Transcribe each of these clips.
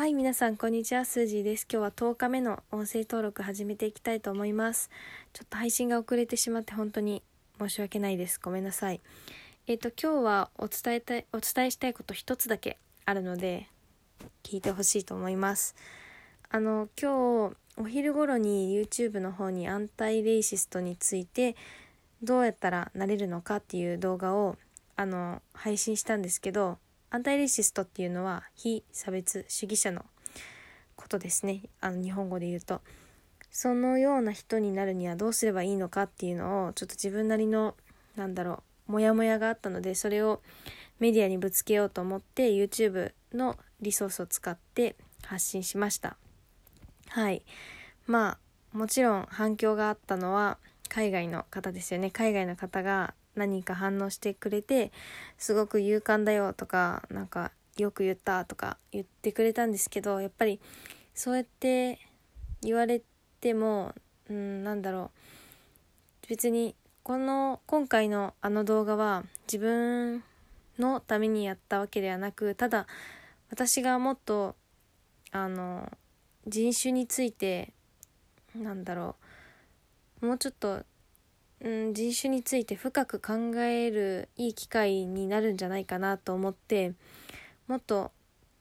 はい、皆さん、こんにちは。スージーです。今日は10日目の音声登録始めていきたいと思います。ちょっと配信が遅れてしまって本当に申し訳ないです。ごめんなさい。えっ、と、今日はお伝えたい、お伝えしたいこと一つだけあるので、聞いてほしいと思います。あの、今日、お昼頃に YouTube の方にアンタイレイシストについて、どうやったらなれるのかっていう動画を、あの、配信したんですけど、アンタイレシストっていうのは非差別主義者のことですね。あの日本語で言うと。そのような人になるにはどうすればいいのかっていうのをちょっと自分なりのなんだろうモヤモヤがあったのでそれをメディアにぶつけようと思って YouTube のリソースを使って発信しました。はい。まあもちろん反響があったのは海外の方ですよね。海外の方が何か反応してくれてすごく勇敢だよとかなんかよく言ったとか言ってくれたんですけどやっぱりそうやって言われてもうんなんだろう。別にこの今回のあの動画は自分のためにやったわけではなくただ私がもっとあの人種についてなんだろう。もうちょっとうん、人種について深く考えるいい機会になるんじゃないかなと思ってもっと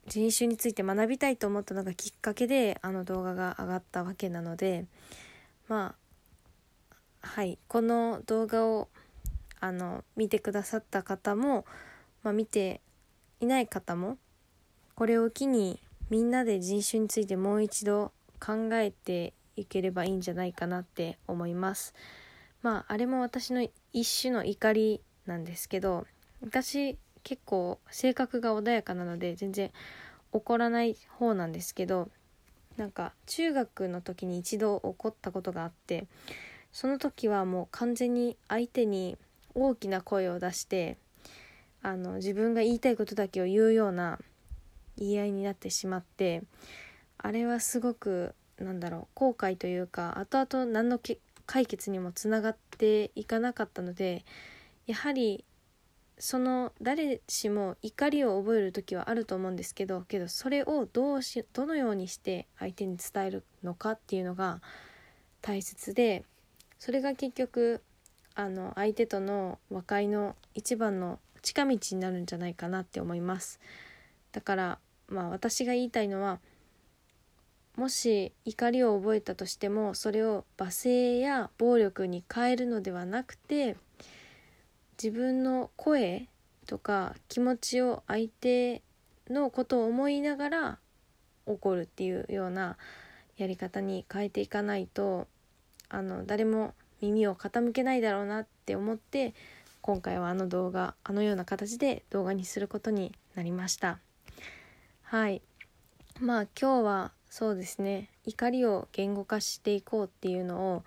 人種について学びたいと思ったのがきっかけであの動画が上がったわけなのでまあはいこの動画をあの見てくださった方も、まあ、見ていない方もこれを機にみんなで人種についてもう一度考えていければいいんじゃないかなって思います。まああれも私の一種の怒りなんですけど私結構性格が穏やかなので全然怒らない方なんですけどなんか中学の時に一度怒ったことがあってその時はもう完全に相手に大きな声を出してあの自分が言いたいことだけを言うような言い合いになってしまってあれはすごくなんだろう後悔というか後々何の解決にもつながっていかなかったのでやはりその誰しも怒りを覚える時はあると思うんですけどけどそれをどうしどのようにして相手に伝えるのかっていうのが大切でそれが結局あの相手との和解の一番の近道になるんじゃないかなって思います。だからまあ私が言いたいのはもし怒りを覚えたとしてもそれを罵声や暴力に変えるのではなくて自分の声とか気持ちを相手のことを思いながら怒るっていうようなやり方に変えていかないとあの誰も耳を傾けないだろうなって思って今回はあの動画あのような形で動画にすることになりました。はい。まあ今日はそうですね。怒りを言語化していこうっていうのを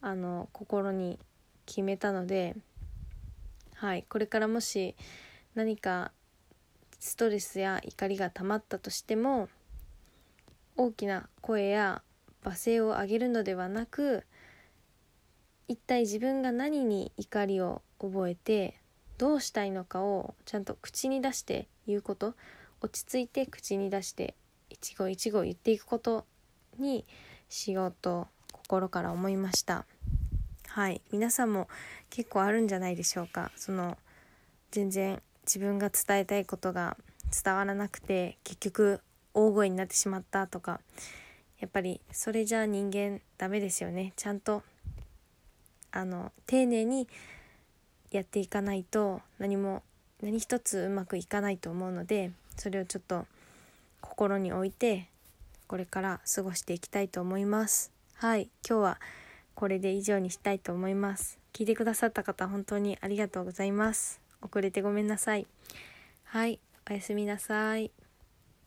あの心に決めたのではい。これからもし何かストレスや怒りが溜まったとしても大きな声や罵声を上げるのではなく一体自分が何に怒りを覚えてどうしたいのかをちゃんと口に出して言うこと。落ち着いて口に出して一期一会言っていくことにしようと心から思いました。はい。皆さんも結構あるんじゃないでしょうか。その全然自分が伝えたいことが伝わらなくて結局大声になってしまったとか。やっぱりそれじゃあ人間ダメですよね。ちゃんとあの丁寧にやっていかないと何も何一つうまくいかないと思うのでそれをちょっと心に置いてこれから過ごしていきたいと思います。はい。今日はこれで以上にしたいと思います。聞いてくださった方本当にありがとうございます。遅れてごめんなさい。はい。おやすみなさい。